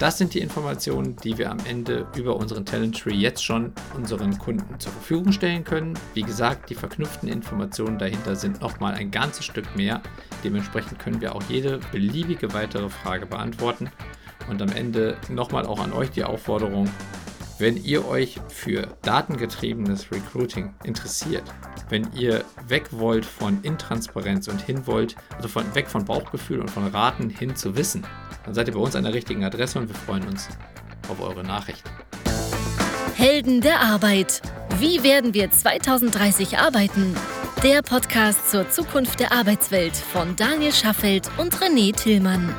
Das sind die Informationen, die wir am Ende über unseren Talent Tree jetzt schon unseren Kunden zur Verfügung stellen können. Wie gesagt, die verknüpften Informationen dahinter sind nochmal ein ganzes Stück mehr. Dementsprechend können wir auch jede beliebige weitere Frage beantworten. Und am Ende nochmal auch an euch die Aufforderung, wenn ihr euch für datengetriebenes Recruiting interessiert, wenn ihr weg wollt von Intransparenz und hin wollt, also von, weg von Bauchgefühl und von Raten hin zu Wissen, dann seid ihr bei uns an der richtigen Adresse und wir freuen uns auf eure Nachricht. Helden der Arbeit. Wie werden wir 2030 arbeiten? Der Podcast zur Zukunft der Arbeitswelt von Daniel Schaffelt und René Tillmann.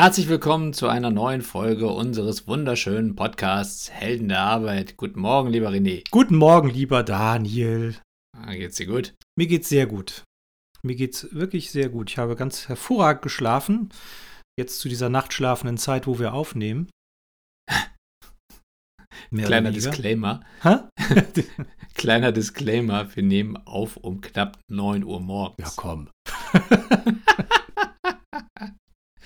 Herzlich willkommen zu einer neuen Folge unseres wunderschönen Podcasts Helden der Arbeit. Guten Morgen, lieber René. Guten Morgen, lieber Daniel. Ah, geht's dir gut? Mir geht's sehr gut. Mir geht's wirklich sehr gut. Ich habe ganz hervorragend geschlafen. Jetzt zu dieser nachtschlafenden Zeit, wo wir aufnehmen. Kleiner Disclaimer. Kleiner Disclaimer, wir nehmen auf um knapp 9 Uhr morgens. Ja, komm.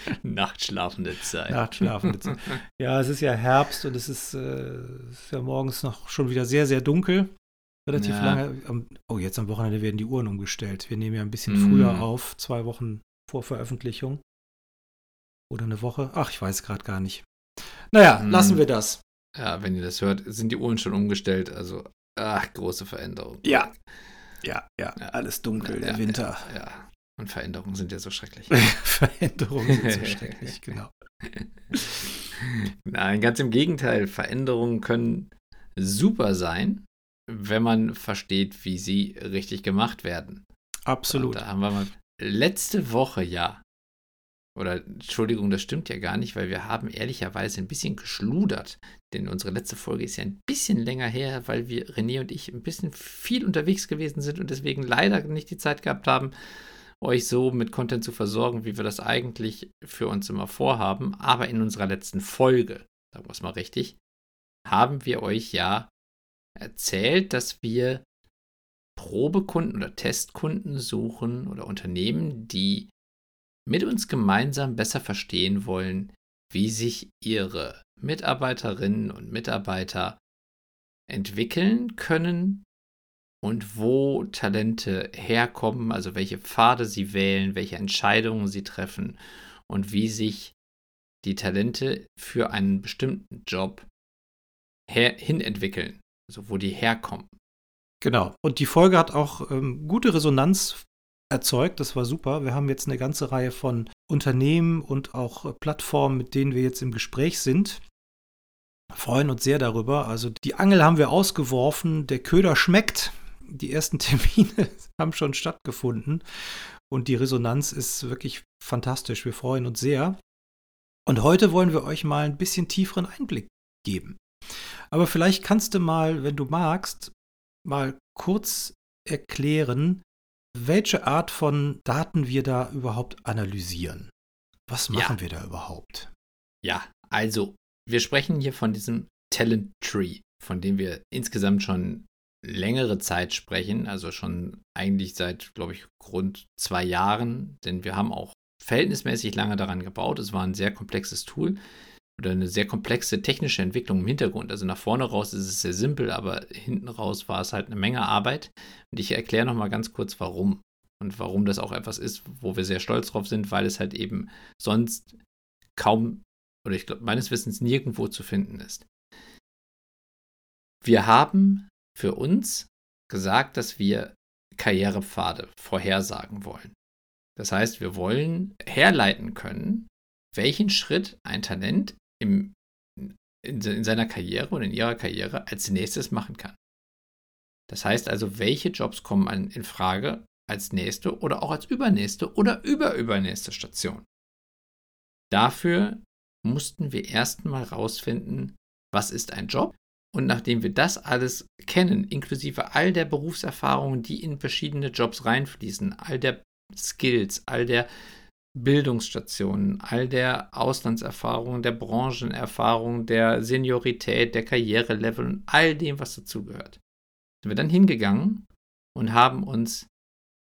Nachtschlafende Zeit. Nachtschlafende Zeit. Ja, es ist ja Herbst und es ist, äh, ist ja morgens noch schon wieder sehr, sehr dunkel. Relativ ja. lange. Oh, jetzt am Wochenende werden die Uhren umgestellt. Wir nehmen ja ein bisschen mm. früher auf, zwei Wochen vor Veröffentlichung. Oder eine Woche. Ach, ich weiß gerade gar nicht. Naja, mm. lassen wir das. Ja, wenn ihr das hört, sind die Uhren schon umgestellt. Also, ach, große Veränderung. Ja. Ja, ja, ja. alles dunkel, ja, der Winter. Ja. Und Veränderungen sind ja so schrecklich. Veränderungen sind so schrecklich, genau. Nein, ganz im Gegenteil. Veränderungen können super sein, wenn man versteht, wie sie richtig gemacht werden. Absolut. Und da haben wir mal letzte Woche ja. Oder Entschuldigung, das stimmt ja gar nicht, weil wir haben ehrlicherweise ein bisschen geschludert. Denn unsere letzte Folge ist ja ein bisschen länger her, weil wir, René und ich, ein bisschen viel unterwegs gewesen sind und deswegen leider nicht die Zeit gehabt haben, euch so mit Content zu versorgen, wie wir das eigentlich für uns immer vorhaben. Aber in unserer letzten Folge, sagen wir es mal richtig, haben wir euch ja erzählt, dass wir Probekunden oder Testkunden suchen oder Unternehmen, die mit uns gemeinsam besser verstehen wollen, wie sich ihre Mitarbeiterinnen und Mitarbeiter entwickeln können und wo Talente herkommen, also welche Pfade sie wählen, welche Entscheidungen sie treffen und wie sich die Talente für einen bestimmten Job hin entwickeln, also wo die herkommen. Genau. Und die Folge hat auch ähm, gute Resonanz erzeugt. Das war super. Wir haben jetzt eine ganze Reihe von Unternehmen und auch äh, Plattformen, mit denen wir jetzt im Gespräch sind. Freuen uns sehr darüber. Also die Angel haben wir ausgeworfen. Der Köder schmeckt die ersten Termine haben schon stattgefunden und die Resonanz ist wirklich fantastisch. Wir freuen uns sehr. Und heute wollen wir euch mal ein bisschen tieferen Einblick geben. Aber vielleicht kannst du mal, wenn du magst, mal kurz erklären, welche Art von Daten wir da überhaupt analysieren. Was machen ja. wir da überhaupt? Ja, also wir sprechen hier von diesem Talent Tree, von dem wir insgesamt schon längere Zeit sprechen, also schon eigentlich seit, glaube ich, rund zwei Jahren, denn wir haben auch verhältnismäßig lange daran gebaut. Es war ein sehr komplexes Tool oder eine sehr komplexe technische Entwicklung im Hintergrund. Also nach vorne raus ist es sehr simpel, aber hinten raus war es halt eine Menge Arbeit. Und ich erkläre nochmal ganz kurz, warum. Und warum das auch etwas ist, wo wir sehr stolz drauf sind, weil es halt eben sonst kaum oder ich glaube meines Wissens nirgendwo zu finden ist. Wir haben für uns gesagt, dass wir Karrierepfade vorhersagen wollen. Das heißt, wir wollen herleiten können, welchen Schritt ein Talent im, in, in seiner Karriere oder in ihrer Karriere als nächstes machen kann. Das heißt also, welche Jobs kommen an, in Frage als nächste oder auch als übernächste oder überübernächste Station. Dafür mussten wir erstmal rausfinden, was ist ein Job und nachdem wir das alles kennen, inklusive all der Berufserfahrungen, die in verschiedene Jobs reinfließen, all der Skills, all der Bildungsstationen, all der Auslandserfahrungen, der Branchenerfahrung, der Seniorität, der Karrierelevel und all dem, was dazugehört, sind wir dann hingegangen und haben uns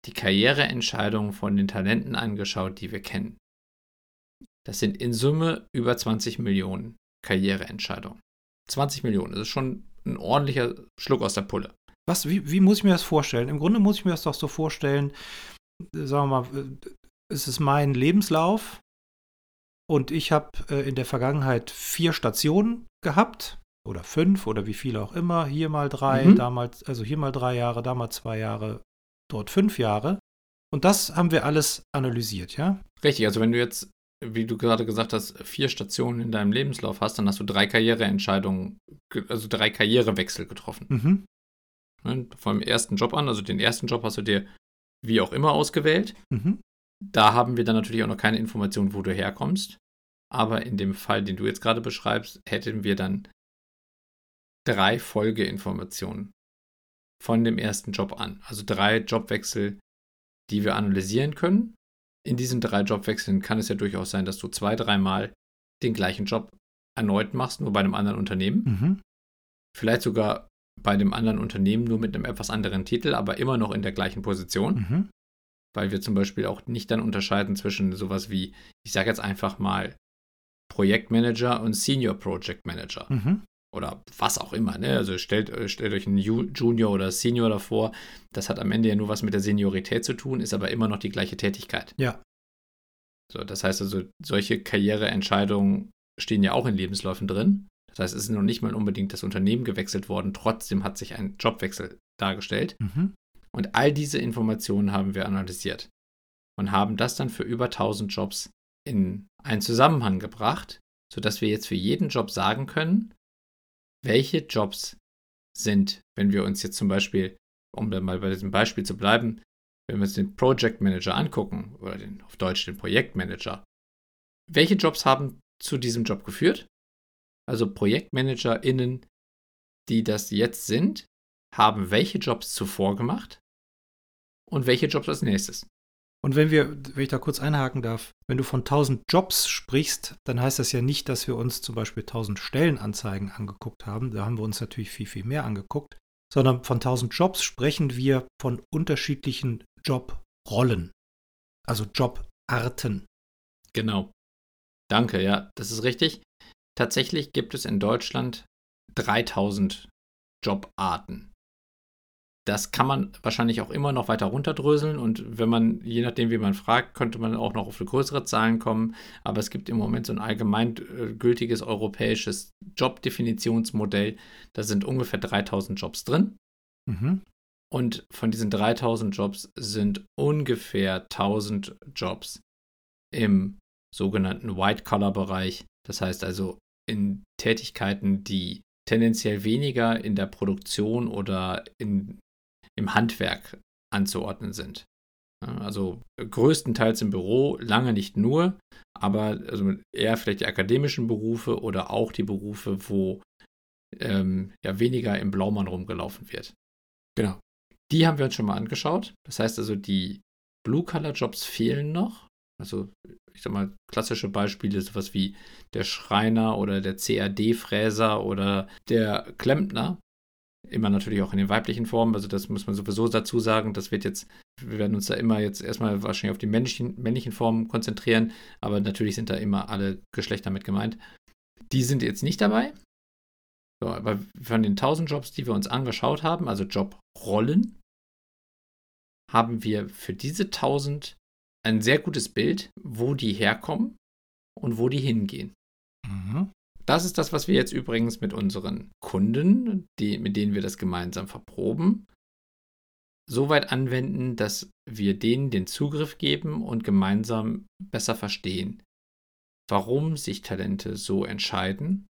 die Karriereentscheidungen von den Talenten angeschaut, die wir kennen. Das sind in Summe über 20 Millionen Karriereentscheidungen. 20 Millionen, das ist schon ein ordentlicher Schluck aus der Pulle. Was, wie, wie muss ich mir das vorstellen? Im Grunde muss ich mir das doch so vorstellen, sagen wir mal, äh, es ist mein Lebenslauf und ich habe äh, in der Vergangenheit vier Stationen gehabt oder fünf oder wie viele auch immer. Hier mal drei, mhm. damals, also hier mal drei Jahre, da mal zwei Jahre, dort fünf Jahre. Und das haben wir alles analysiert, ja? Richtig, also wenn du jetzt, wie du gerade gesagt hast, vier Stationen in deinem Lebenslauf hast, dann hast du drei Karriereentscheidungen, also drei Karrierewechsel getroffen. Mhm. Ne, vom ersten Job an, also den ersten Job hast du dir wie auch immer ausgewählt. Mhm. Da haben wir dann natürlich auch noch keine Information, wo du herkommst. Aber in dem Fall, den du jetzt gerade beschreibst, hätten wir dann drei Folgeinformationen von dem ersten Job an. Also drei Jobwechsel, die wir analysieren können. In diesen drei Jobwechseln kann es ja durchaus sein, dass du zwei, dreimal den gleichen Job erneut machst, nur bei einem anderen Unternehmen. Mhm. Vielleicht sogar bei dem anderen Unternehmen nur mit einem etwas anderen Titel, aber immer noch in der gleichen Position. Mhm. Weil wir zum Beispiel auch nicht dann unterscheiden zwischen sowas wie, ich sage jetzt einfach mal, Projektmanager und Senior Project Manager. Mhm oder was auch immer. Ne? Also stellt, äh, stellt euch einen Junior oder Senior davor. Das hat am Ende ja nur was mit der Seniorität zu tun, ist aber immer noch die gleiche Tätigkeit. Ja. So, das heißt also, solche Karriereentscheidungen stehen ja auch in Lebensläufen drin. Das heißt, es ist noch nicht mal unbedingt das Unternehmen gewechselt worden, trotzdem hat sich ein Jobwechsel dargestellt. Mhm. Und all diese Informationen haben wir analysiert und haben das dann für über 1000 Jobs in einen Zusammenhang gebracht, sodass wir jetzt für jeden Job sagen können, welche Jobs sind, wenn wir uns jetzt zum Beispiel, um dann mal bei diesem Beispiel zu bleiben, wenn wir uns den Project Manager angucken, oder den, auf Deutsch den Projektmanager, welche Jobs haben zu diesem Job geführt? Also ProjektmanagerInnen, die das jetzt sind, haben welche Jobs zuvor gemacht und welche Jobs als nächstes. Und wenn wir, wenn ich da kurz einhaken darf, wenn du von 1000 Jobs sprichst, dann heißt das ja nicht, dass wir uns zum Beispiel 1000 Stellenanzeigen angeguckt haben. Da haben wir uns natürlich viel, viel mehr angeguckt. Sondern von 1000 Jobs sprechen wir von unterschiedlichen Jobrollen. Also Jobarten. Genau. Danke, ja, das ist richtig. Tatsächlich gibt es in Deutschland 3000 Jobarten das kann man wahrscheinlich auch immer noch weiter runterdröseln und wenn man, je nachdem wie man fragt, könnte man auch noch auf größere Zahlen kommen. Aber es gibt im Moment so ein allgemein äh, gültiges europäisches Jobdefinitionsmodell. Da sind ungefähr 3000 Jobs drin. Mhm. Und von diesen 3000 Jobs sind ungefähr 1000 Jobs im sogenannten White-Collar-Bereich. Das heißt also in Tätigkeiten, die tendenziell weniger in der Produktion oder in im Handwerk anzuordnen sind. Also größtenteils im Büro, lange nicht nur, aber also eher vielleicht die akademischen Berufe oder auch die Berufe, wo ähm, ja weniger im Blaumann rumgelaufen wird. Genau. Die haben wir uns schon mal angeschaut. Das heißt also, die Blue-Color-Jobs fehlen noch. Also, ich sag mal, klassische Beispiele, sowas wie der Schreiner oder der CAD-Fräser oder der Klempner Immer natürlich auch in den weiblichen Formen, also das muss man sowieso dazu sagen. Das wird jetzt, wir werden uns da immer jetzt erstmal wahrscheinlich auf die männlichen, männlichen Formen konzentrieren, aber natürlich sind da immer alle Geschlechter mit gemeint. Die sind jetzt nicht dabei. So, aber von den 1000 Jobs, die wir uns angeschaut haben, also Jobrollen, haben wir für diese 1000 ein sehr gutes Bild, wo die herkommen und wo die hingehen. Mhm. Das ist das, was wir jetzt übrigens mit unseren Kunden, die, mit denen wir das gemeinsam verproben, so weit anwenden, dass wir denen den Zugriff geben und gemeinsam besser verstehen, warum sich Talente so entscheiden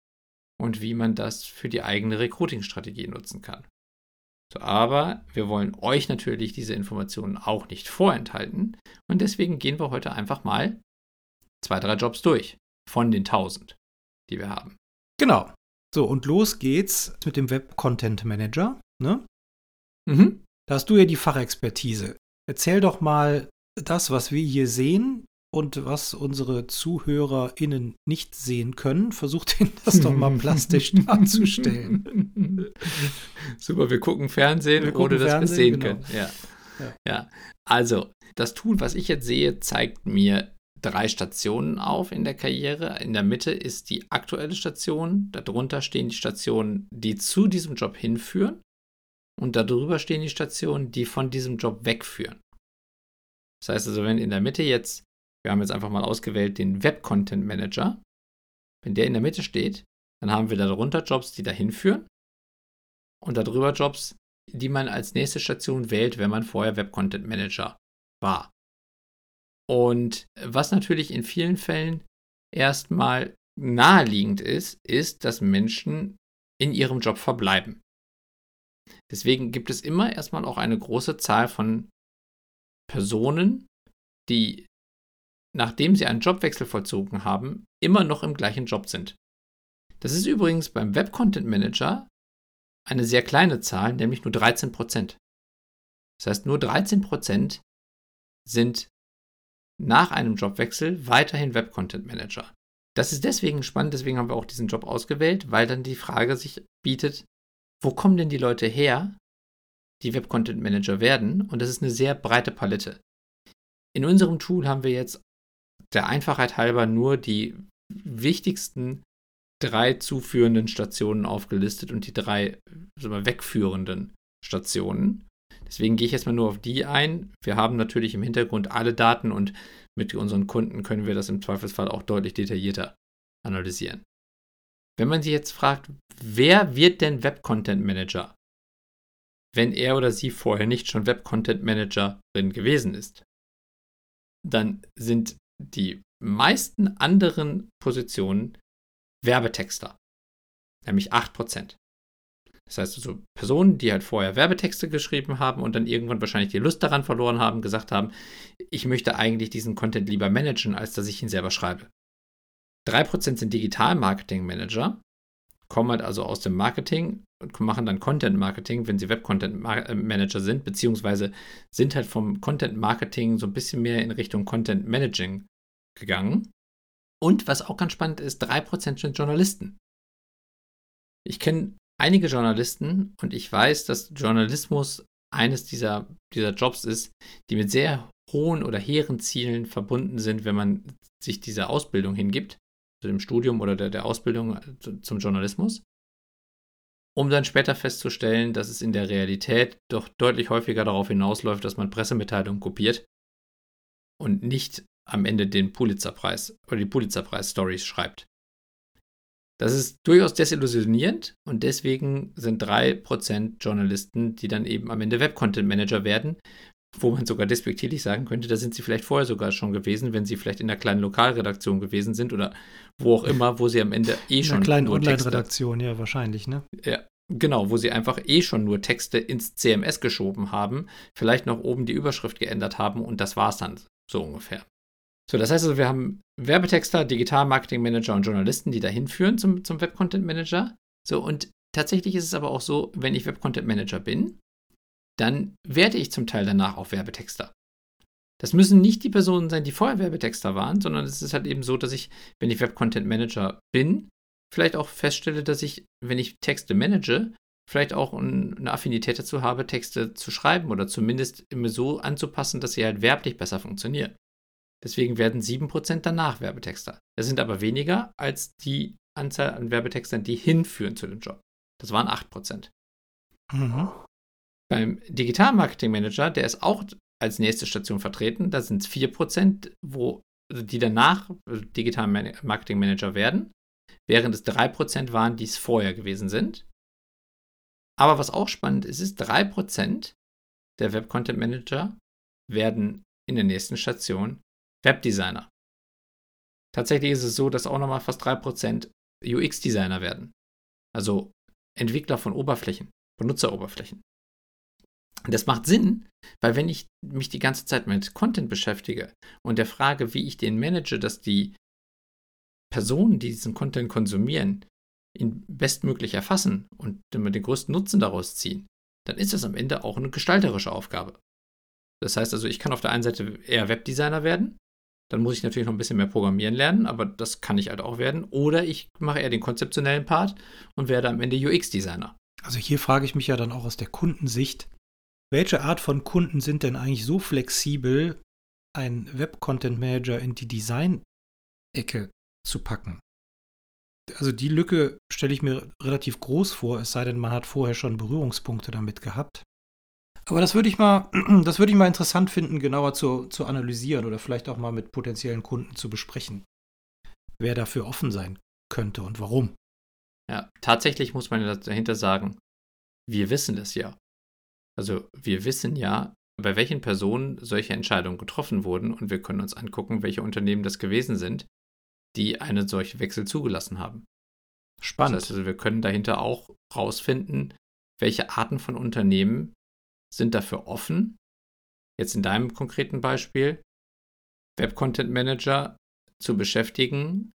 und wie man das für die eigene Recruiting-Strategie nutzen kann. So, aber wir wollen euch natürlich diese Informationen auch nicht vorenthalten und deswegen gehen wir heute einfach mal zwei, drei Jobs durch von den 1000 die wir haben. Genau. So, und los geht's mit dem Web Content Manager. Ne? Mhm. Da hast du ja die Fachexpertise. Erzähl doch mal das, was wir hier sehen und was unsere ZuhörerInnen nicht sehen können. Versucht ihnen das doch mal plastisch darzustellen. Super, wir gucken Fernsehen, wir gucken ohne dass wir es sehen genau. können. Ja. ja. Ja. Also, das Tool, was ich jetzt sehe, zeigt mir drei Stationen auf in der Karriere. In der Mitte ist die aktuelle Station, darunter stehen die Stationen, die zu diesem Job hinführen und darüber stehen die Stationen, die von diesem Job wegführen. Das heißt also, wenn in der Mitte jetzt, wir haben jetzt einfach mal ausgewählt den Web Content Manager, wenn der in der Mitte steht, dann haben wir darunter Jobs, die dahin führen und darüber Jobs, die man als nächste Station wählt, wenn man vorher Web Content Manager war. Und was natürlich in vielen Fällen erstmal naheliegend ist, ist, dass Menschen in ihrem Job verbleiben. Deswegen gibt es immer erstmal auch eine große Zahl von Personen, die, nachdem sie einen Jobwechsel vollzogen haben, immer noch im gleichen Job sind. Das ist übrigens beim Web Content Manager eine sehr kleine Zahl, nämlich nur 13 Prozent. Das heißt, nur 13 Prozent sind nach einem Jobwechsel weiterhin Web Content Manager. Das ist deswegen spannend, deswegen haben wir auch diesen Job ausgewählt, weil dann die Frage sich bietet, wo kommen denn die Leute her, die Web Content Manager werden? Und das ist eine sehr breite Palette. In unserem Tool haben wir jetzt der Einfachheit halber nur die wichtigsten drei zuführenden Stationen aufgelistet und die drei wir, wegführenden Stationen. Deswegen gehe ich jetzt mal nur auf die ein. Wir haben natürlich im Hintergrund alle Daten und mit unseren Kunden können wir das im Zweifelsfall auch deutlich detaillierter analysieren. Wenn man sich jetzt fragt, wer wird denn Web Content Manager, wenn er oder sie vorher nicht schon Web Content Managerin gewesen ist, dann sind die meisten anderen Positionen Werbetexter, nämlich 8%. Das heißt also Personen, die halt vorher Werbetexte geschrieben haben und dann irgendwann wahrscheinlich die Lust daran verloren haben, gesagt haben, ich möchte eigentlich diesen Content lieber managen, als dass ich ihn selber schreibe. 3% sind Digital-Marketing-Manager, kommen halt also aus dem Marketing und machen dann Content-Marketing, wenn sie Web-Content-Manager sind, beziehungsweise sind halt vom Content-Marketing so ein bisschen mehr in Richtung Content-Managing gegangen. Und was auch ganz spannend ist, 3% sind Journalisten. Ich kenne einige Journalisten und ich weiß, dass Journalismus eines dieser, dieser Jobs ist, die mit sehr hohen oder hehren Zielen verbunden sind, wenn man sich dieser Ausbildung hingibt, zu dem Studium oder der, der Ausbildung äh, zum Journalismus, um dann später festzustellen, dass es in der Realität doch deutlich häufiger darauf hinausläuft, dass man Pressemitteilungen kopiert und nicht am Ende den Pulitzerpreis oder die Pulitzerpreis-Stories schreibt. Das ist durchaus desillusionierend und deswegen sind 3% Journalisten, die dann eben am Ende Web-Content-Manager werden, wo man sogar despektierlich sagen könnte, da sind sie vielleicht vorher sogar schon gewesen, wenn sie vielleicht in einer kleinen Lokalredaktion gewesen sind oder wo auch immer, wo sie am Ende eh schon. In einer kleinen Online-Redaktion, ja, wahrscheinlich, ne? Ja, genau, wo sie einfach eh schon nur Texte ins CMS geschoben haben, vielleicht noch oben die Überschrift geändert haben und das war's dann so ungefähr. So, das heißt also, wir haben Werbetexter, Digital-Marketing-Manager und Journalisten, die dahin führen zum, zum Web-Content-Manager. So, und tatsächlich ist es aber auch so, wenn ich Web-Content-Manager bin, dann werde ich zum Teil danach auch Werbetexter. Das müssen nicht die Personen sein, die vorher Werbetexter waren, sondern es ist halt eben so, dass ich, wenn ich Web-Content-Manager bin, vielleicht auch feststelle, dass ich, wenn ich Texte manage, vielleicht auch eine Affinität dazu habe, Texte zu schreiben oder zumindest immer so anzupassen, dass sie halt werblich besser funktionieren. Deswegen werden 7% danach Werbetexter. Das sind aber weniger als die Anzahl an Werbetextern, die hinführen zu dem Job. Das waren 8%. Mhm. Beim Digital Marketing Manager, der ist auch als nächste Station vertreten, da sind es 4%, wo, also die danach Digital Marketing Manager werden, während es 3% waren, die es vorher gewesen sind. Aber was auch spannend ist, ist 3% der Web Content Manager werden in der nächsten Station Webdesigner. Tatsächlich ist es so, dass auch nochmal fast 3% UX-Designer werden. Also Entwickler von Oberflächen, Benutzeroberflächen. Das macht Sinn, weil wenn ich mich die ganze Zeit mit Content beschäftige und der Frage, wie ich den manage, dass die Personen, die diesen Content konsumieren, ihn bestmöglich erfassen und den größten Nutzen daraus ziehen, dann ist das am Ende auch eine gestalterische Aufgabe. Das heißt also, ich kann auf der einen Seite eher Webdesigner werden dann muss ich natürlich noch ein bisschen mehr programmieren lernen, aber das kann ich halt auch werden. Oder ich mache eher den konzeptionellen Part und werde am Ende UX-Designer. Also hier frage ich mich ja dann auch aus der Kundensicht, welche Art von Kunden sind denn eigentlich so flexibel, einen Web-Content-Manager in die Design-Ecke zu packen. Also die Lücke stelle ich mir relativ groß vor, es sei denn, man hat vorher schon Berührungspunkte damit gehabt. Aber das würde ich mal, das würde ich mal interessant finden, genauer zu, zu analysieren oder vielleicht auch mal mit potenziellen Kunden zu besprechen, wer dafür offen sein könnte und warum. Ja, tatsächlich muss man dahinter sagen, wir wissen das ja. Also wir wissen ja, bei welchen Personen solche Entscheidungen getroffen wurden und wir können uns angucken, welche Unternehmen das gewesen sind, die einen solchen Wechsel zugelassen haben. Spannend. Das heißt also, wir können dahinter auch rausfinden, welche Arten von Unternehmen sind dafür offen. Jetzt in deinem konkreten Beispiel, Web Content Manager zu beschäftigen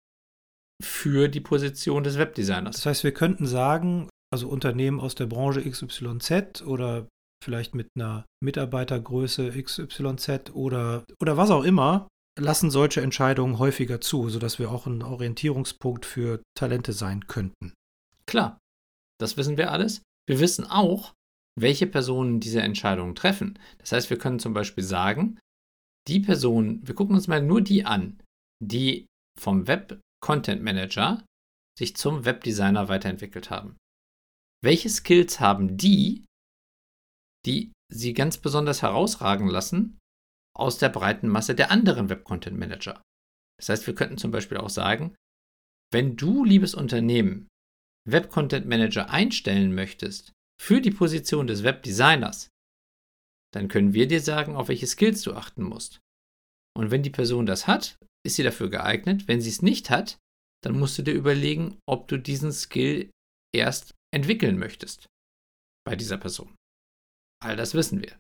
für die Position des Webdesigners. Das heißt, wir könnten sagen, also Unternehmen aus der Branche XYZ oder vielleicht mit einer Mitarbeitergröße XYZ oder, oder was auch immer, lassen solche Entscheidungen häufiger zu, sodass wir auch ein Orientierungspunkt für Talente sein könnten. Klar, das wissen wir alles. Wir wissen auch, welche Personen diese Entscheidungen treffen. Das heißt, wir können zum Beispiel sagen, die Personen, wir gucken uns mal nur die an, die vom Web Content Manager sich zum Webdesigner weiterentwickelt haben. Welche Skills haben die, die sie ganz besonders herausragen lassen aus der breiten Masse der anderen Web-Content-Manager? Das heißt, wir könnten zum Beispiel auch sagen, wenn du, liebes Unternehmen, Web-Content-Manager einstellen möchtest für die Position des Webdesigners, dann können wir dir sagen, auf welche Skills du achten musst. Und wenn die Person das hat, ist sie dafür geeignet. Wenn sie es nicht hat, dann musst du dir überlegen, ob du diesen Skill erst entwickeln möchtest bei dieser Person. All das wissen wir.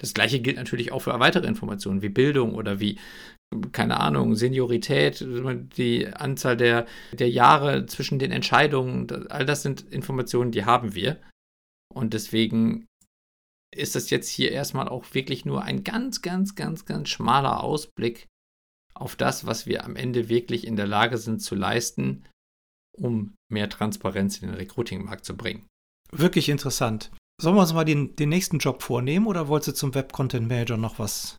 Das gleiche gilt natürlich auch für weitere Informationen wie Bildung oder wie, keine Ahnung, Seniorität, die Anzahl der, der Jahre zwischen den Entscheidungen. All das sind Informationen, die haben wir. Und deswegen ist das jetzt hier erstmal auch wirklich nur ein ganz, ganz, ganz, ganz schmaler Ausblick auf das, was wir am Ende wirklich in der Lage sind zu leisten, um mehr Transparenz in den Recruiting-Markt zu bringen. Wirklich interessant. Sollen wir uns mal den, den nächsten Job vornehmen oder wolltest du zum Web Content Manager noch was,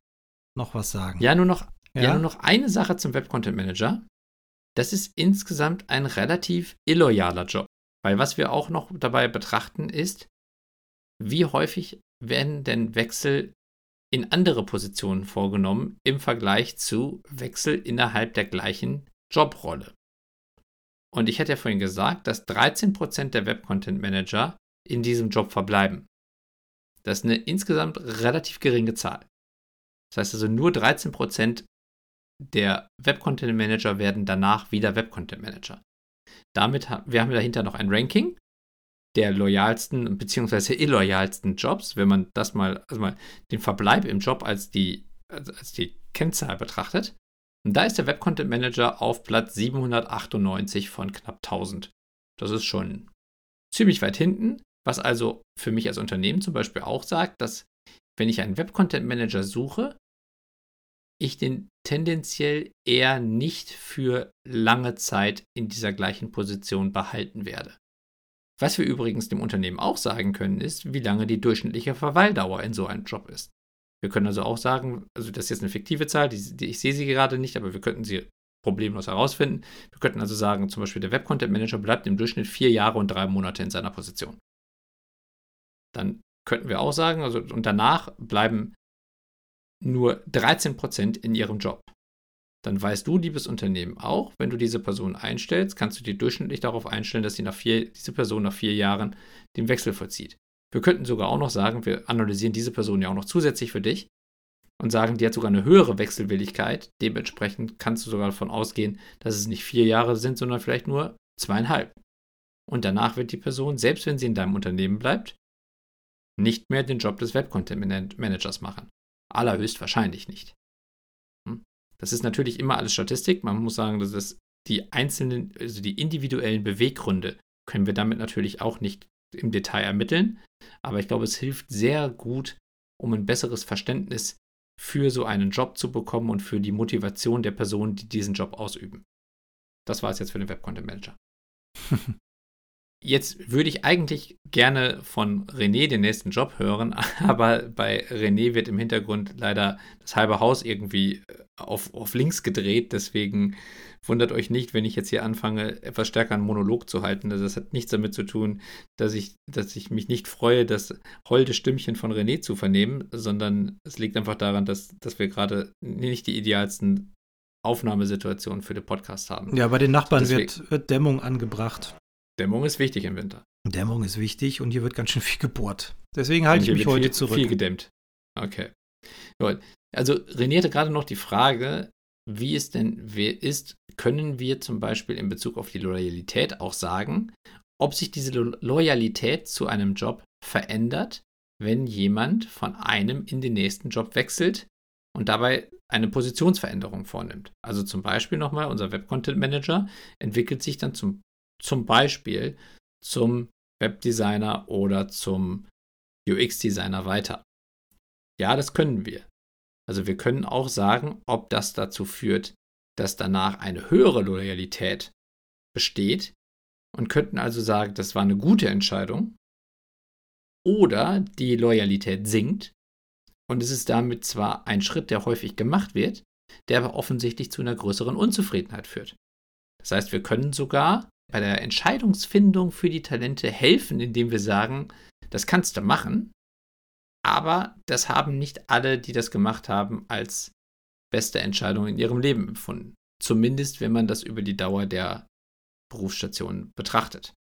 noch was sagen? Ja, nur noch, ja? ja nur noch eine Sache zum Web Content Manager. Das ist insgesamt ein relativ illoyaler Job. Weil was wir auch noch dabei betrachten ist, wie häufig werden denn Wechsel in andere Positionen vorgenommen im Vergleich zu Wechsel innerhalb der gleichen Jobrolle. Und ich hatte ja vorhin gesagt, dass 13% der Web-Content-Manager in diesem Job verbleiben. Das ist eine insgesamt relativ geringe Zahl. Das heißt also, nur 13% der Web-Content-Manager werden danach wieder Web-Content-Manager. Damit haben wir haben dahinter noch ein Ranking der loyalsten bzw. illoyalsten Jobs, wenn man das mal, also mal den Verbleib im Job als die, als die Kennzahl betrachtet. Und da ist der Web Content Manager auf Platz 798 von knapp 1000. Das ist schon ziemlich weit hinten, was also für mich als Unternehmen zum Beispiel auch sagt, dass wenn ich einen Web Content Manager suche, ich den tendenziell eher nicht für lange Zeit in dieser gleichen Position behalten werde. Was wir übrigens dem Unternehmen auch sagen können, ist, wie lange die durchschnittliche Verweildauer in so einem Job ist. Wir können also auch sagen, also das ist jetzt eine fiktive Zahl, die, die, ich sehe sie gerade nicht, aber wir könnten sie problemlos herausfinden. Wir könnten also sagen, zum Beispiel der Web Content Manager bleibt im Durchschnitt vier Jahre und drei Monate in seiner Position. Dann könnten wir auch sagen, also und danach bleiben nur 13% in ihrem Job dann weißt du, liebes Unternehmen, auch, wenn du diese Person einstellst, kannst du dir durchschnittlich darauf einstellen, dass nach vier, diese Person nach vier Jahren den Wechsel vollzieht. Wir könnten sogar auch noch sagen, wir analysieren diese Person ja auch noch zusätzlich für dich und sagen, die hat sogar eine höhere Wechselwilligkeit. Dementsprechend kannst du sogar davon ausgehen, dass es nicht vier Jahre sind, sondern vielleicht nur zweieinhalb. Und danach wird die Person, selbst wenn sie in deinem Unternehmen bleibt, nicht mehr den Job des Web-Content-Managers machen. Allerhöchstwahrscheinlich nicht. Das ist natürlich immer alles Statistik. Man muss sagen, dass das die einzelnen, also die individuellen Beweggründe können wir damit natürlich auch nicht im Detail ermitteln. Aber ich glaube, es hilft sehr gut, um ein besseres Verständnis für so einen Job zu bekommen und für die Motivation der Personen, die diesen Job ausüben. Das war es jetzt für den Web Content Manager. Jetzt würde ich eigentlich gerne von René den nächsten Job hören, aber bei René wird im Hintergrund leider das halbe Haus irgendwie äh, auf, auf links gedreht. Deswegen wundert euch nicht, wenn ich jetzt hier anfange, etwas stärker einen Monolog zu halten. Also das hat nichts damit zu tun, dass ich, dass ich mich nicht freue, das holde Stimmchen von René zu vernehmen, sondern es liegt einfach daran, dass, dass wir gerade nicht die idealsten Aufnahmesituationen für den Podcast haben. Ja, bei den Nachbarn wird, wird Dämmung angebracht. Dämmung ist wichtig im Winter. Dämmung ist wichtig und hier wird ganz schön viel gebohrt. Deswegen halte ich mich heute viel, zurück. Viel gedämmt. Okay. Also René hatte gerade noch die Frage, wie es denn ist, können wir zum Beispiel in Bezug auf die Loyalität auch sagen, ob sich diese Loyalität zu einem Job verändert, wenn jemand von einem in den nächsten Job wechselt und dabei eine Positionsveränderung vornimmt. Also zum Beispiel nochmal, unser Web Content Manager entwickelt sich dann zum zum Beispiel zum Webdesigner oder zum UX-Designer weiter. Ja, das können wir. Also wir können auch sagen, ob das dazu führt, dass danach eine höhere Loyalität besteht und könnten also sagen, das war eine gute Entscheidung. Oder die Loyalität sinkt und es ist damit zwar ein Schritt, der häufig gemacht wird, der aber offensichtlich zu einer größeren Unzufriedenheit führt. Das heißt, wir können sogar bei der Entscheidungsfindung für die Talente helfen, indem wir sagen, das kannst du machen, aber das haben nicht alle, die das gemacht haben, als beste Entscheidung in ihrem Leben empfunden. Zumindest, wenn man das über die Dauer der Berufsstation betrachtet.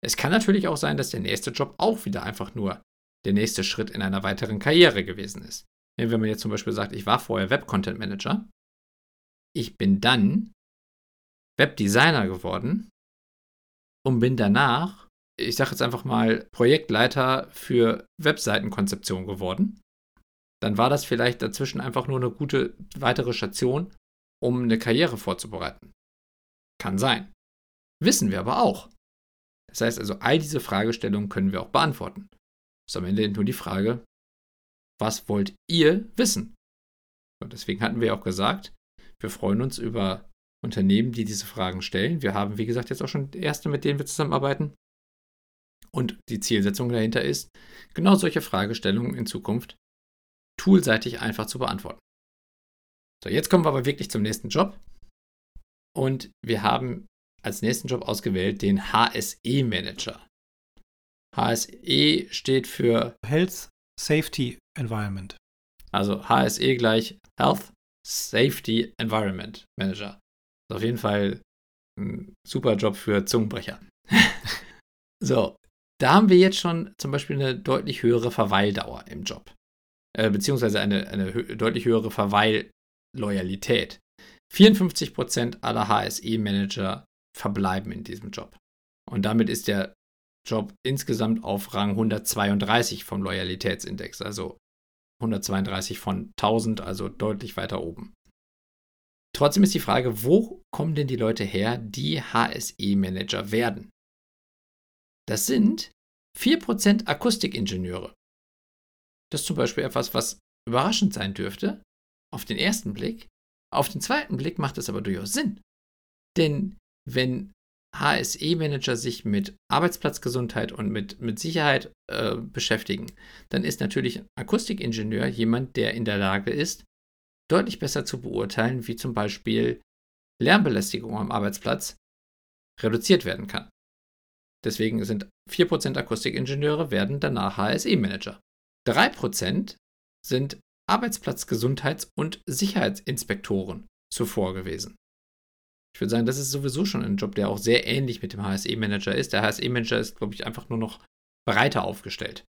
Es kann natürlich auch sein, dass der nächste Job auch wieder einfach nur der nächste Schritt in einer weiteren Karriere gewesen ist. Wenn man jetzt zum Beispiel sagt, ich war vorher Web-Content Manager, ich bin dann Webdesigner geworden und bin danach, ich sage jetzt einfach mal, Projektleiter für Webseitenkonzeption geworden. Dann war das vielleicht dazwischen einfach nur eine gute weitere Station, um eine Karriere vorzubereiten. Kann sein. Wissen wir aber auch. Das heißt also, all diese Fragestellungen können wir auch beantworten. Ist am Ende nur die Frage, was wollt ihr wissen? Und deswegen hatten wir auch gesagt, wir freuen uns über Unternehmen, die diese Fragen stellen. Wir haben, wie gesagt, jetzt auch schon erste, mit denen wir zusammenarbeiten. Und die Zielsetzung dahinter ist, genau solche Fragestellungen in Zukunft toolseitig einfach zu beantworten. So, jetzt kommen wir aber wirklich zum nächsten Job. Und wir haben als nächsten Job ausgewählt den HSE Manager. HSE steht für Health Safety Environment. Also HSE gleich Health Safety Environment Manager. Ist auf jeden Fall ein super Job für Zungenbrecher. so, da haben wir jetzt schon zum Beispiel eine deutlich höhere Verweildauer im Job. Äh, beziehungsweise eine, eine hö deutlich höhere Verweilloyalität. 54% aller HSE-Manager verbleiben in diesem Job. Und damit ist der Job insgesamt auf Rang 132 vom Loyalitätsindex, also 132 von 1000, also deutlich weiter oben. Trotzdem ist die Frage, wo kommen denn die Leute her, die HSE-Manager werden? Das sind 4% Akustikingenieure. Das ist zum Beispiel etwas, was überraschend sein dürfte, auf den ersten Blick. Auf den zweiten Blick macht es aber durchaus Sinn. Denn wenn HSE-Manager sich mit Arbeitsplatzgesundheit und mit, mit Sicherheit äh, beschäftigen, dann ist natürlich ein Akustikingenieur jemand, der in der Lage ist, deutlich besser zu beurteilen, wie zum Beispiel Lärmbelästigung am Arbeitsplatz reduziert werden kann. Deswegen sind 4% Akustikingenieure werden danach HSE-Manager. 3% sind Arbeitsplatzgesundheits- und Sicherheitsinspektoren zuvor gewesen. Ich würde sagen, das ist sowieso schon ein Job, der auch sehr ähnlich mit dem HSE-Manager ist. Der HSE-Manager ist, glaube ich, einfach nur noch breiter aufgestellt.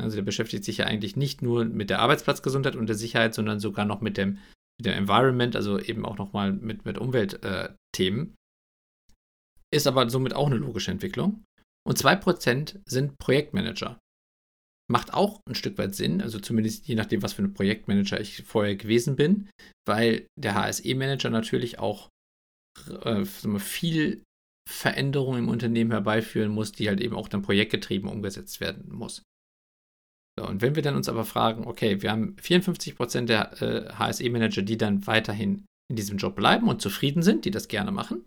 Also der beschäftigt sich ja eigentlich nicht nur mit der Arbeitsplatzgesundheit und der Sicherheit, sondern sogar noch mit dem, mit dem Environment, also eben auch nochmal mit, mit Umweltthemen. Äh, Ist aber somit auch eine logische Entwicklung. Und 2% sind Projektmanager. Macht auch ein Stück weit Sinn, also zumindest je nachdem, was für ein Projektmanager ich vorher gewesen bin, weil der HSE-Manager natürlich auch äh, viel Veränderungen im Unternehmen herbeiführen muss, die halt eben auch dann projektgetrieben umgesetzt werden muss. Und wenn wir dann uns aber fragen, okay, wir haben 54% der äh, HSE-Manager, die dann weiterhin in diesem Job bleiben und zufrieden sind, die das gerne machen.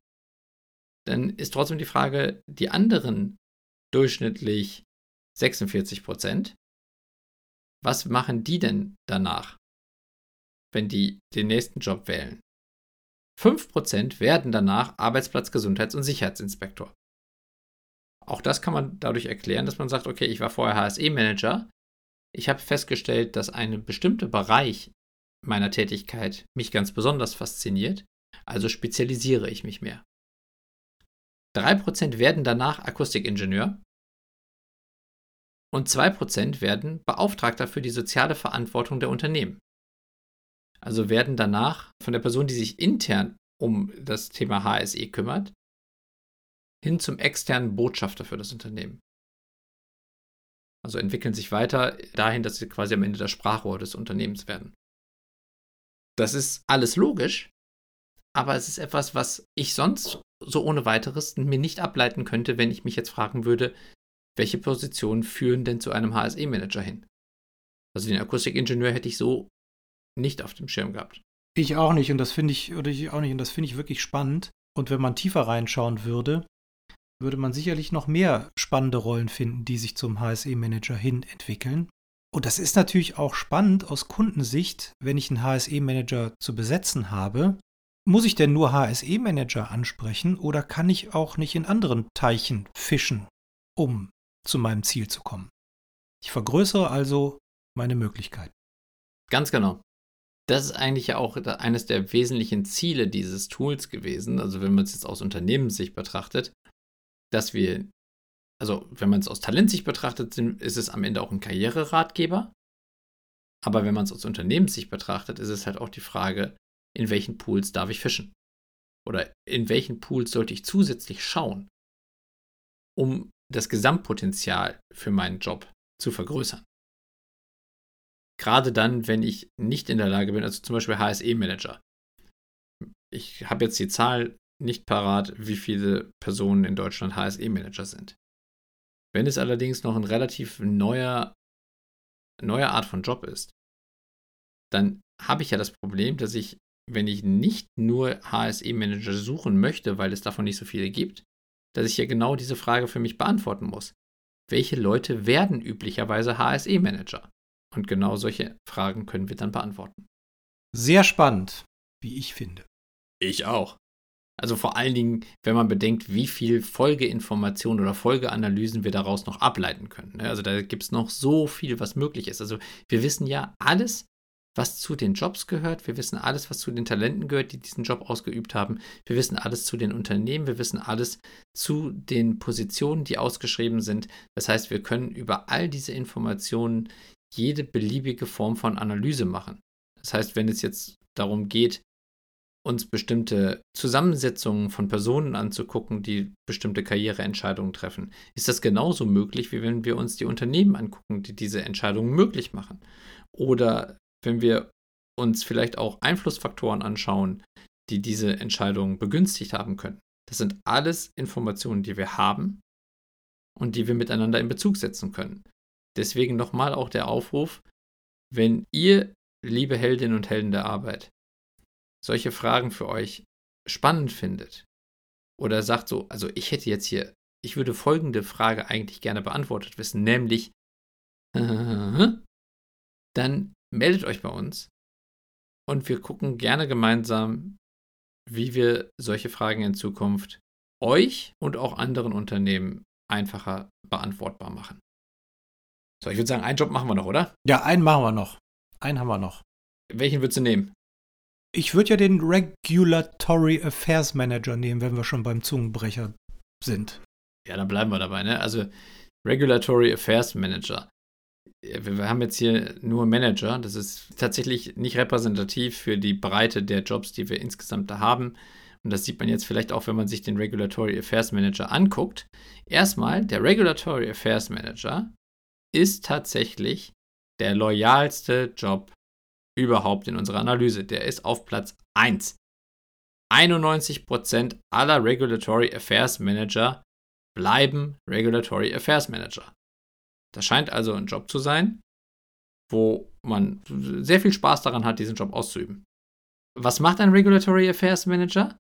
dann ist trotzdem die Frage, die anderen durchschnittlich 46 Prozent, was machen die denn danach, wenn die den nächsten Job wählen? 5% werden danach Arbeitsplatz-, Gesundheits- und Sicherheitsinspektor. Auch das kann man dadurch erklären, dass man sagt, okay, ich war vorher HSE-Manager. Ich habe festgestellt, dass ein bestimmter Bereich meiner Tätigkeit mich ganz besonders fasziniert, also spezialisiere ich mich mehr. 3% werden danach Akustikingenieur und 2% werden Beauftragter für die soziale Verantwortung der Unternehmen. Also werden danach von der Person, die sich intern um das Thema HSE kümmert, hin zum externen Botschafter für das Unternehmen. Also entwickeln sich weiter dahin, dass sie quasi am Ende das Sprachrohr des Unternehmens werden. Das ist alles logisch, aber es ist etwas, was ich sonst so ohne weiteres mir nicht ableiten könnte, wenn ich mich jetzt fragen würde, welche Positionen führen denn zu einem HSE-Manager hin? Also den Akustikingenieur hätte ich so nicht auf dem Schirm gehabt. Ich auch nicht und das finde ich, oder ich auch nicht, und das finde ich wirklich spannend. Und wenn man tiefer reinschauen würde, würde man sicherlich noch mehr spannende Rollen finden, die sich zum HSE-Manager hin entwickeln. Und das ist natürlich auch spannend aus Kundensicht, wenn ich einen HSE-Manager zu besetzen habe. Muss ich denn nur HSE-Manager ansprechen oder kann ich auch nicht in anderen Teichen fischen, um zu meinem Ziel zu kommen? Ich vergrößere also meine Möglichkeiten. Ganz genau das ist eigentlich ja auch eines der wesentlichen Ziele dieses Tools gewesen. Also wenn man es jetzt aus Unternehmenssicht betrachtet, dass wir, also wenn man es aus Talentsicht betrachtet, ist es am Ende auch ein Karriereratgeber. Aber wenn man es aus Unternehmenssicht betrachtet, ist es halt auch die Frage, in welchen Pools darf ich fischen? Oder in welchen Pools sollte ich zusätzlich schauen, um das Gesamtpotenzial für meinen Job zu vergrößern? Gerade dann, wenn ich nicht in der Lage bin, also zum Beispiel HSE-Manager. Ich habe jetzt die Zahl nicht parat, wie viele Personen in Deutschland HSE-Manager sind. Wenn es allerdings noch ein relativ neuer, neue Art von Job ist, dann habe ich ja das Problem, dass ich, wenn ich nicht nur HSE-Manager suchen möchte, weil es davon nicht so viele gibt, dass ich ja genau diese Frage für mich beantworten muss. Welche Leute werden üblicherweise HSE-Manager? Und genau solche Fragen können wir dann beantworten. Sehr spannend, wie ich finde. Ich auch. Also vor allen Dingen, wenn man bedenkt, wie viel Folgeinformationen oder Folgeanalysen wir daraus noch ableiten können. Ne? Also da gibt es noch so viel, was möglich ist. Also wir wissen ja alles, was zu den Jobs gehört. Wir wissen alles, was zu den Talenten gehört, die diesen Job ausgeübt haben. Wir wissen alles zu den Unternehmen. Wir wissen alles zu den Positionen, die ausgeschrieben sind. Das heißt, wir können über all diese Informationen jede beliebige Form von Analyse machen. Das heißt, wenn es jetzt darum geht, uns bestimmte Zusammensetzungen von Personen anzugucken, die bestimmte Karriereentscheidungen treffen, ist das genauso möglich, wie wenn wir uns die Unternehmen angucken, die diese Entscheidungen möglich machen. Oder wenn wir uns vielleicht auch Einflussfaktoren anschauen, die diese Entscheidungen begünstigt haben können. Das sind alles Informationen, die wir haben und die wir miteinander in Bezug setzen können. Deswegen nochmal auch der Aufruf, wenn ihr, liebe Heldinnen und Helden der Arbeit, solche Fragen für euch spannend findet oder sagt so, also ich hätte jetzt hier, ich würde folgende Frage eigentlich gerne beantwortet wissen, nämlich, dann meldet euch bei uns und wir gucken gerne gemeinsam, wie wir solche Fragen in Zukunft euch und auch anderen Unternehmen einfacher beantwortbar machen. So, ich würde sagen, einen Job machen wir noch, oder? Ja, einen machen wir noch. Einen haben wir noch. Welchen würdest du nehmen? Ich würde ja den Regulatory Affairs Manager nehmen, wenn wir schon beim Zungenbrecher sind. Ja, dann bleiben wir dabei, ne? Also Regulatory Affairs Manager. Wir haben jetzt hier nur Manager. Das ist tatsächlich nicht repräsentativ für die Breite der Jobs, die wir insgesamt da haben. Und das sieht man jetzt vielleicht auch, wenn man sich den Regulatory Affairs Manager anguckt. Erstmal, der Regulatory Affairs Manager ist tatsächlich der loyalste Job überhaupt in unserer Analyse. Der ist auf Platz 1. 91% aller Regulatory Affairs Manager bleiben Regulatory Affairs Manager. Das scheint also ein Job zu sein, wo man sehr viel Spaß daran hat, diesen Job auszuüben. Was macht ein Regulatory Affairs Manager?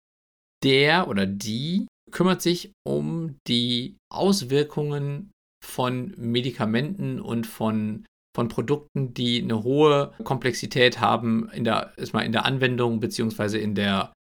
Der oder die kümmert sich um die Auswirkungen von Medikamenten und von, von Produkten, die eine hohe Komplexität haben in der, erstmal in der Anwendung bzw. in der,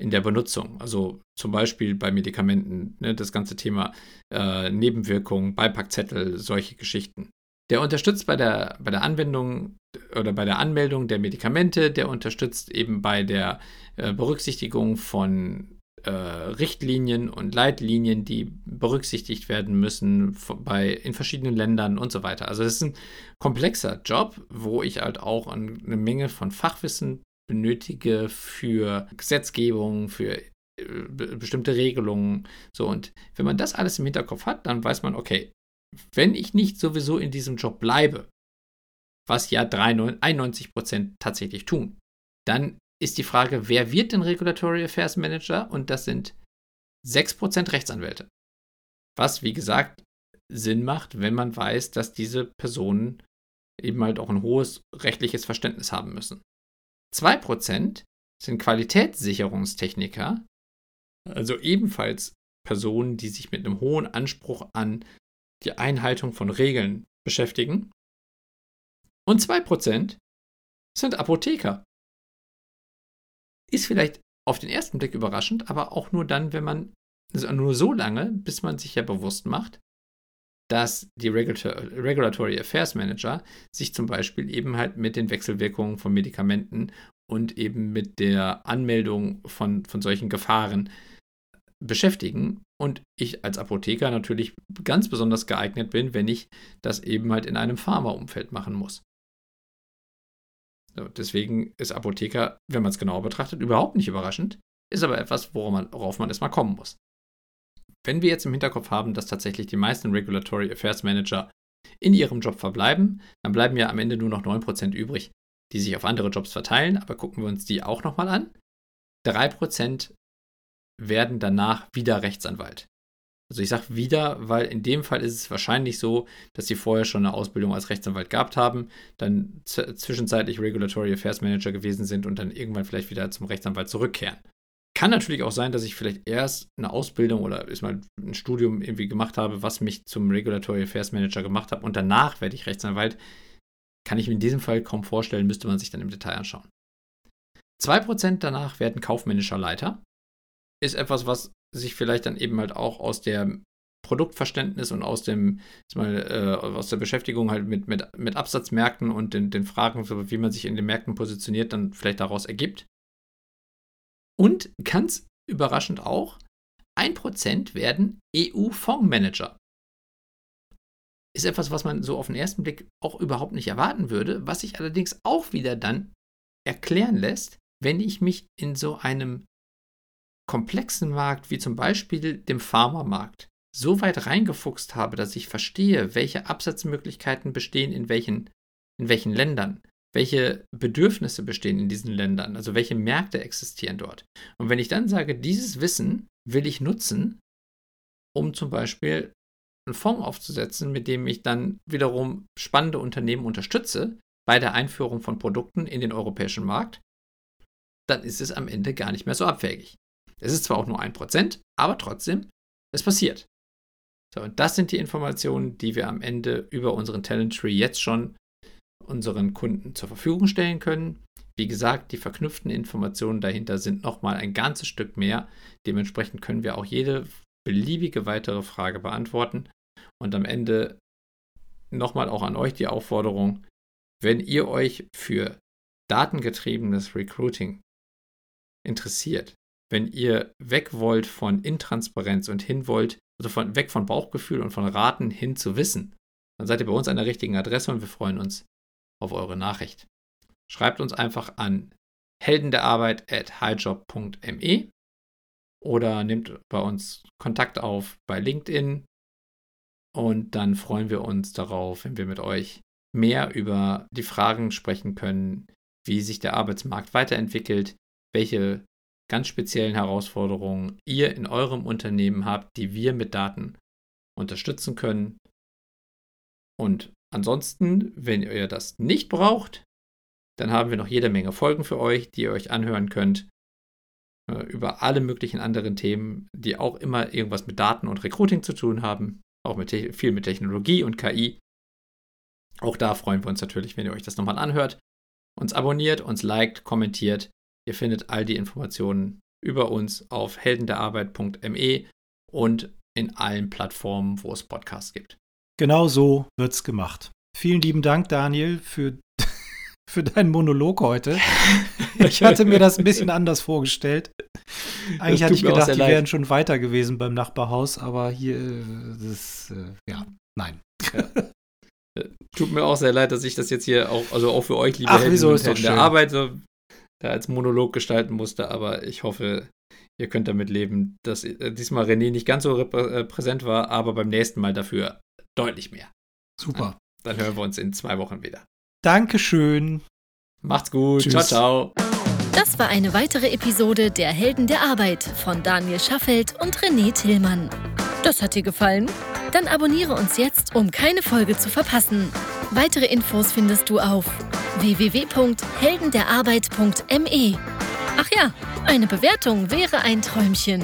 in der Benutzung. Also zum Beispiel bei Medikamenten, ne, das ganze Thema äh, Nebenwirkungen, Beipackzettel, solche Geschichten. Der unterstützt bei der, bei der Anwendung oder bei der Anmeldung der Medikamente, der unterstützt eben bei der äh, Berücksichtigung von äh, Richtlinien und Leitlinien, die berücksichtigt werden müssen bei, in verschiedenen Ländern und so weiter. Also es ist ein komplexer Job, wo ich halt auch eine Menge von Fachwissen benötige für Gesetzgebung, für äh, bestimmte Regelungen. So, und wenn man das alles im Hinterkopf hat, dann weiß man, okay, wenn ich nicht sowieso in diesem Job bleibe, was ja 91% tatsächlich tun, dann ist die Frage, wer wird denn Regulatory Affairs Manager? Und das sind 6% Rechtsanwälte. Was, wie gesagt, Sinn macht, wenn man weiß, dass diese Personen eben halt auch ein hohes rechtliches Verständnis haben müssen. 2% sind Qualitätssicherungstechniker, also ebenfalls Personen, die sich mit einem hohen Anspruch an die Einhaltung von Regeln beschäftigen. Und 2% sind Apotheker. Ist vielleicht auf den ersten Blick überraschend, aber auch nur dann, wenn man also nur so lange, bis man sich ja bewusst macht, dass die Regulatory Affairs Manager sich zum Beispiel eben halt mit den Wechselwirkungen von Medikamenten und eben mit der Anmeldung von, von solchen Gefahren beschäftigen und ich als Apotheker natürlich ganz besonders geeignet bin, wenn ich das eben halt in einem Pharmaumfeld machen muss. Deswegen ist Apotheker, wenn man es genauer betrachtet, überhaupt nicht überraschend, ist aber etwas, worauf man, worauf man erstmal kommen muss. Wenn wir jetzt im Hinterkopf haben, dass tatsächlich die meisten Regulatory Affairs Manager in ihrem Job verbleiben, dann bleiben ja am Ende nur noch 9% übrig, die sich auf andere Jobs verteilen, aber gucken wir uns die auch nochmal an. 3% werden danach wieder Rechtsanwalt. Also ich sage wieder, weil in dem Fall ist es wahrscheinlich so, dass sie vorher schon eine Ausbildung als Rechtsanwalt gehabt haben, dann zwischenzeitlich Regulatory Affairs Manager gewesen sind und dann irgendwann vielleicht wieder zum Rechtsanwalt zurückkehren. Kann natürlich auch sein, dass ich vielleicht erst eine Ausbildung oder ist mal ein Studium irgendwie gemacht habe, was mich zum Regulatory Affairs Manager gemacht hat und danach werde ich Rechtsanwalt. Kann ich mir in diesem Fall kaum vorstellen, müsste man sich dann im Detail anschauen. 2% danach werden kaufmännischer Leiter ist etwas, was sich vielleicht dann eben halt auch aus der Produktverständnis und aus dem, mal, äh, aus der Beschäftigung halt mit, mit, mit Absatzmärkten und den, den Fragen, wie man sich in den Märkten positioniert, dann vielleicht daraus ergibt. Und ganz überraschend auch, 1% werden EU-Fondsmanager. Ist etwas, was man so auf den ersten Blick auch überhaupt nicht erwarten würde, was sich allerdings auch wieder dann erklären lässt, wenn ich mich in so einem komplexen Markt wie zum Beispiel dem Pharmamarkt so weit reingefuchst habe, dass ich verstehe, welche Absatzmöglichkeiten bestehen in welchen, in welchen Ländern, welche Bedürfnisse bestehen in diesen Ländern, also welche Märkte existieren dort. Und wenn ich dann sage, dieses Wissen will ich nutzen, um zum Beispiel einen Fonds aufzusetzen, mit dem ich dann wiederum spannende Unternehmen unterstütze bei der Einführung von Produkten in den europäischen Markt, dann ist es am Ende gar nicht mehr so abwägig. Es ist zwar auch nur ein Prozent, aber trotzdem, es passiert. So, und das sind die Informationen, die wir am Ende über unseren Talent Tree jetzt schon unseren Kunden zur Verfügung stellen können. Wie gesagt, die verknüpften Informationen dahinter sind nochmal ein ganzes Stück mehr. Dementsprechend können wir auch jede beliebige weitere Frage beantworten. Und am Ende nochmal auch an euch die Aufforderung, wenn ihr euch für datengetriebenes Recruiting interessiert, wenn ihr weg wollt von Intransparenz und hin wollt, also von, weg von Bauchgefühl und von Raten hin zu Wissen, dann seid ihr bei uns an der richtigen Adresse und wir freuen uns auf eure Nachricht. Schreibt uns einfach an heldenderarbeit at highjob.me oder nehmt bei uns Kontakt auf bei LinkedIn und dann freuen wir uns darauf, wenn wir mit euch mehr über die Fragen sprechen können, wie sich der Arbeitsmarkt weiterentwickelt, welche ganz speziellen Herausforderungen ihr in eurem Unternehmen habt, die wir mit Daten unterstützen können. Und ansonsten, wenn ihr das nicht braucht, dann haben wir noch jede Menge Folgen für euch, die ihr euch anhören könnt. äh, über alle möglichen anderen Themen, die auch immer irgendwas mit Daten und Recruiting zu tun haben, auch mit viel mit Technologie und KI. Auch da freuen wir uns natürlich, wenn ihr euch das nochmal anhört, uns abonniert, uns liked, kommentiert. Ihr findet all die Informationen über uns auf heldenderarbeit.me und in allen Plattformen, wo es Podcasts gibt. Genau so wird's gemacht. Vielen lieben Dank, Daniel, für, für deinen Monolog heute. Ich hatte mir das ein bisschen anders vorgestellt. Eigentlich hatte ich gedacht, die wären schon weiter gewesen beim Nachbarhaus, aber hier, äh, das, äh, ja, nein. Ja. Äh, tut mir auch sehr leid, dass ich das jetzt hier auch, also auch für euch, liebe Ach, Helden und Helden der Arbeit, so, da als Monolog gestalten musste, aber ich hoffe, ihr könnt damit leben, dass diesmal René nicht ganz so präsent war, aber beim nächsten Mal dafür deutlich mehr. Super. Dann hören wir uns in zwei Wochen wieder. Dankeschön. Macht's gut. Tschüss. Ciao, ciao. Das war eine weitere Episode der Helden der Arbeit von Daniel Schaffelt und René Tillmann. Das hat dir gefallen? Dann abonniere uns jetzt, um keine Folge zu verpassen. Weitere Infos findest du auf www.heldenderarbeit.me. Ach ja, eine Bewertung wäre ein Träumchen.